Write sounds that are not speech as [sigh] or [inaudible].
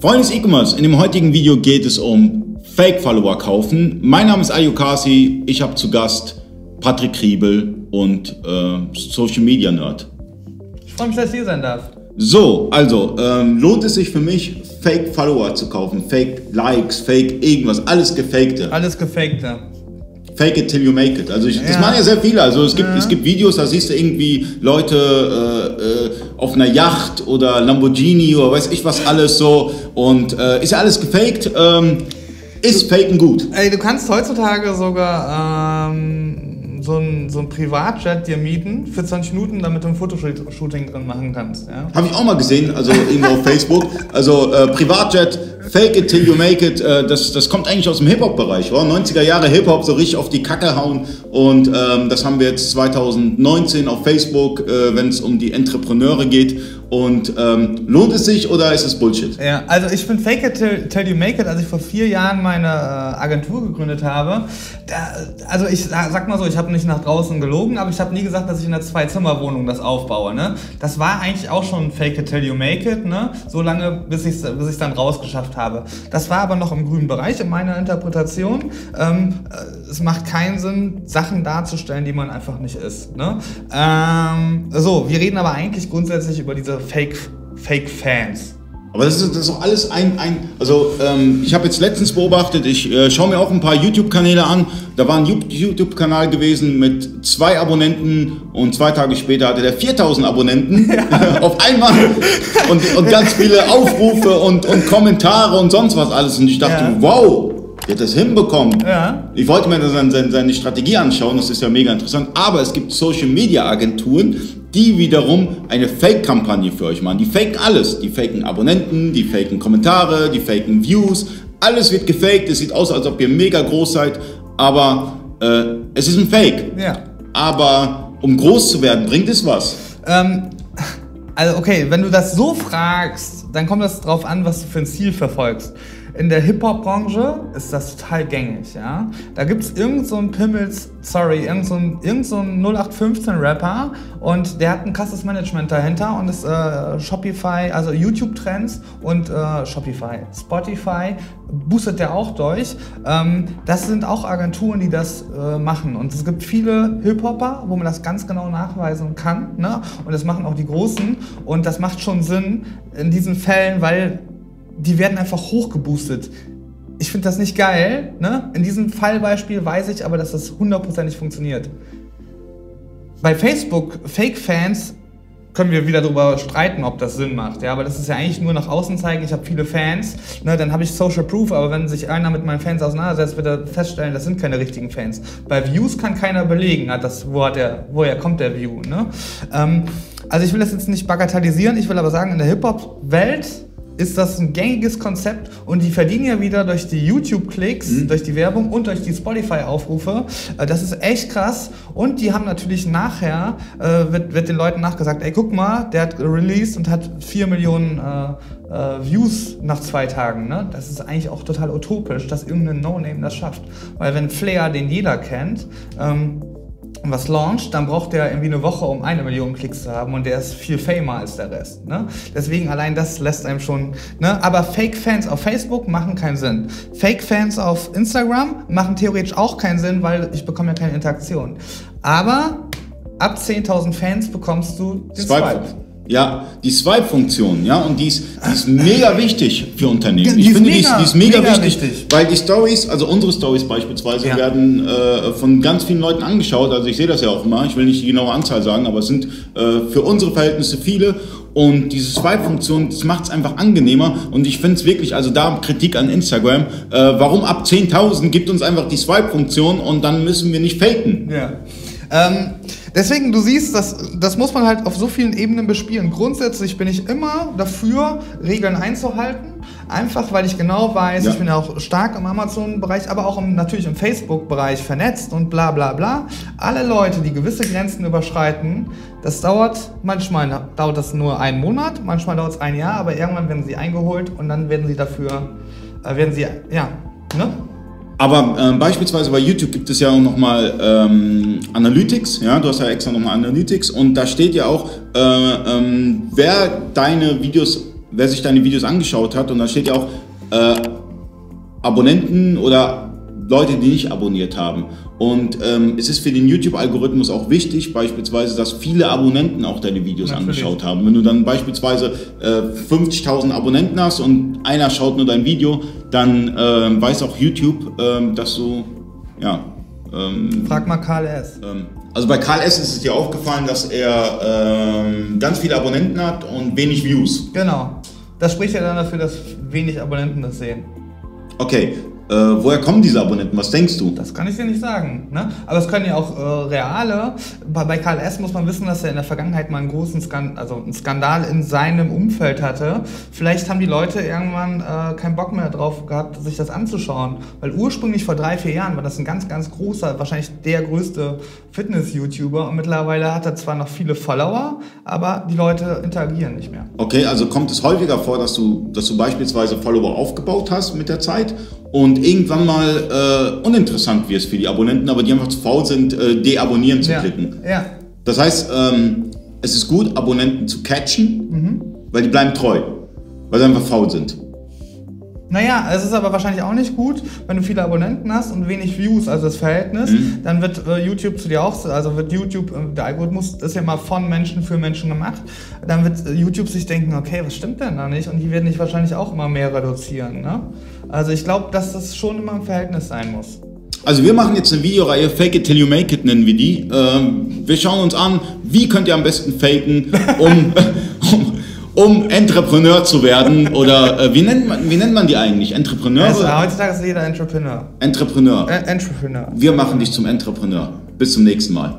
Freunde des E-Commerce, in dem heutigen Video geht es um Fake-Follower kaufen. Mein Name ist Ayukasi, ich habe zu Gast Patrick Kriebel und äh, Social Media Nerd. Ich freue mich, dass ich hier sein darf. So, also ähm, lohnt es sich für mich, Fake-Follower zu kaufen? Fake-Likes, Fake irgendwas, alles gefakte. Alles gefakte. Fake it till you make it. Also ich, das Ja. machen ja sehr viele. Also es gibt, es gibt Videos, da siehst du irgendwie Leute äh, äh, auf einer Yacht oder Lamborghini oder weiß ich was alles so. Und äh, ist ja alles gefaked. Ähm, ist Faken gut? Ey, du kannst heutzutage sogar ähm, so, ein, so ein Privatjet dir mieten für 20 Minuten, damit du ein Fotoshooting drin machen kannst. Ja? Habe ich auch mal gesehen, also irgendwo auf Facebook. Also äh, Privatjet, Fake it till you make it, äh, das, das kommt eigentlich aus dem Hip-Hop-Bereich. Wow? 90er Jahre Hip-Hop, so richtig auf die Kacke hauen. Und ähm, das haben wir jetzt 2019 auf Facebook, äh, wenn es um die Entrepreneure geht. Und ähm, lohnt es sich oder ist es Bullshit? Ja, also ich bin Fake It Till, till You Make It, als ich vor vier Jahren meine äh, Agentur gegründet habe. Da, also ich sag mal so, ich habe nicht nach draußen gelogen, aber ich habe nie gesagt, dass ich in einer Zwei-Zimmer-Wohnung das aufbaue. Ne? Das war eigentlich auch schon Fake It Till You Make It, ne? so lange, bis ich es bis dann rausgeschafft habe. Das war aber noch im grünen Bereich in meiner Interpretation. Ähm, äh, es macht keinen Sinn, Sachen darzustellen, die man einfach nicht ist. Ne? Ähm, so, wir reden aber eigentlich grundsätzlich über diese Fake, Fake Fans. Aber das ist, das ist doch alles ein, ein also ähm, ich habe jetzt letztens beobachtet, ich äh, schaue mir auch ein paar YouTube-Kanäle an, da war ein YouTube-Kanal gewesen mit zwei Abonnenten und zwei Tage später hatte der 4000 Abonnenten [laughs] [laughs] auf einmal und, und ganz viele Aufrufe und, und Kommentare und sonst was alles und ich dachte, Ja. wow, der hat das hinbekommen. Ja. Ich wollte mir seine, seine, seine Strategie anschauen, das ist ja mega interessant. Aber es gibt Social-Media-Agenturen, die wiederum eine Fake-Kampagne für euch machen. Die faken alles. Die faken Abonnenten, die faken Kommentare, die faken Views. Alles wird gefaked. Es sieht aus, als ob ihr mega groß seid. Aber äh, es ist ein Fake. Ja. Aber um groß zu werden, bringt es was. Ähm, also okay, wenn du das so fragst, dann kommt das drauf an, was du für ein Ziel verfolgst. In der Hip-Hop-Branche ist das total gängig, ja. Da gibt es irgend so Pimmels, sorry, irgend so irgend so einen 0815-Rapper und der hat ein krasses Management dahinter und ist äh, Shopify, also YouTube-Trends und äh, Shopify, Spotify boostet der auch durch. Ähm, das sind auch Agenturen, die das äh, machen. Und es gibt viele Hip-Hopper, wo man das ganz genau nachweisen kann. Ne? Und das machen auch die Großen. Und das macht schon Sinn in diesen Fällen, weil die werden einfach hochgeboostet. Ich finde das nicht geil. Ne? In diesem Fallbeispiel weiß ich aber, dass das hundertprozentig funktioniert. Bei Facebook, Fake-Fans, können wir wieder darüber streiten, ob das Sinn macht. Ja, aber das ist ja eigentlich nur nach außen zeigen, ich habe viele Fans, ne, dann habe ich Social Proof, aber wenn sich einer mit meinen Fans auseinandersetzt, wird er feststellen, das sind keine richtigen Fans. Bei Views kann keiner belegen, hat das, wo hat der, woher kommt der View. Ne? Ähm, also ich will das jetzt nicht bagatellisieren, ich will aber sagen, in der Hip-Hop-Welt ist das ein gängiges Konzept und die verdienen ja wieder durch die YouTube-Klicks, durch die Werbung und durch die Spotify-Aufrufe. Äh, Das ist echt krass. Und die haben natürlich nachher, äh, wird, wird den Leuten nachgesagt, ey, guck mal, der hat released und hat 4 Millionen äh, äh, Views nach zwei Tagen. Ne? Das ist eigentlich auch total utopisch, dass irgendein No-Name das schafft. Weil wenn Flair, den jeder kennt, ähm, was launcht, dann braucht der irgendwie eine Woche, um eine Million Klicks zu haben und der ist viel famer als der Rest. Ne? Deswegen allein das lässt einem schon. Ne? Aber Fake-Fans auf Facebook machen keinen Sinn. Fake-Fans auf Instagram machen theoretisch auch keinen Sinn, weil ich bekomme ja keine Interaktion. Aber ab 10.000 Fans bekommst du den Swipe. Swipe. Ja, die Swipe-Funktion, ja, und die ist, die ist mega wichtig für Unternehmen. Die ich ist finde, die, mega, ist, die ist mega, mega wichtig, wichtig. weil die Stories, also unsere Stories beispielsweise, Ja. werden äh, von ganz vielen Leuten angeschaut. Also ich sehe das ja auch immer. Ich will nicht die genaue Anzahl sagen, aber es sind äh, für unsere Verhältnisse viele. Und diese Swipe-Funktion, das macht es einfach angenehmer. Und ich finde es wirklich, also da Kritik an Instagram, äh, warum ab 10.000 gibt uns einfach die Swipe-Funktion und dann müssen wir nicht faken. Ja. Ähm, deswegen, du siehst, das, das muss man halt auf so vielen Ebenen bespielen. Grundsätzlich bin ich immer dafür, Regeln einzuhalten. Einfach, weil ich genau weiß, Ja. ich bin ja auch stark im Amazon-Bereich, aber auch im, natürlich im Facebook-Bereich vernetzt und bla bla bla. Alle Leute, die gewisse Grenzen überschreiten, das dauert, manchmal dauert das nur einen Monat, manchmal dauert es ein Jahr, aber irgendwann werden sie eingeholt und dann werden sie dafür, äh, werden sie, ja, ne? Aber ähm, beispielsweise bei YouTube gibt es ja auch nochmal ähm, Analytics, ja, du hast ja extra nochmal Analytics und da steht ja auch, äh, ähm, wer deine Videos wer sich deine Videos angeschaut hat, und da steht ja auch äh, Abonnenten oder Leute, die nicht abonniert haben. Und ähm, es ist für den YouTube-Algorithmus auch wichtig, beispielsweise, dass viele Abonnenten auch deine Videos Natürlich. angeschaut haben. Wenn du dann beispielsweise äh, 50.000 Abonnenten hast und einer schaut nur dein Video, dann ähm, weiß auch YouTube, ähm, dass du, ja, ähm, Frag mal Karl S. ähm, also bei Karl S. ist es dir aufgefallen, dass er ähm, ganz viele Abonnenten hat und wenig Views. Genau. Das spricht ja dann dafür, dass wenig Abonnenten das sehen. Okay, äh, woher kommen diese Abonnenten? Was denkst du? Das kann ich dir nicht sagen. Ne? Aber es können ja auch äh, reale. Bei, bei Karl S. muss man wissen, dass er in der Vergangenheit mal einen großen Skandal, also einen Skandal in seinem Umfeld hatte. Vielleicht haben die Leute irgendwann äh, keinen Bock mehr drauf gehabt, sich das anzuschauen. Weil ursprünglich vor drei, vier Jahren war das ein ganz, ganz großer, wahrscheinlich der größte Fitness-YouTuber. Und mittlerweile hat er zwar noch viele Follower, aber die Leute interagieren nicht mehr. Okay, also kommt es häufiger vor, dass du, dass du beispielsweise Follower aufgebaut hast mit der Zeit und irgendwann mal äh, uninteressant wirst für die Abonnenten, aber die einfach zu faul sind, äh, deabonnieren zu Ja. klicken. ja. Das heißt, ähm, es ist gut, Abonnenten zu catchen, weil die bleiben treu, weil sie einfach faul sind. Naja, es ist aber wahrscheinlich auch nicht gut, wenn du viele Abonnenten hast und wenig Views, also das Verhältnis, dann wird äh, YouTube zu dir auch, also wird YouTube, äh, der Algorithmus ist ja mal von Menschen für Menschen gemacht, dann wird äh, YouTube sich denken, okay, was stimmt denn da nicht? Und die werden dich wahrscheinlich auch immer mehr reduzieren. Ne? Also ich glaube, dass das schon immer im Verhältnis sein muss. Also wir machen jetzt eine Videoreihe Fake it till you make it nennen wir die. Ähm, wir schauen uns an, wie könnt ihr am besten faken, um, [laughs] [laughs] um, Entrepreneur zu werden oder äh, wie, nennt man, wie nennt man die eigentlich? Entrepreneur? Also, heutzutage ist jeder Entrepreneur. Entrepreneur. Äh, Entrepreneur. Wir machen dich zum Entrepreneur. Bis zum nächsten Mal.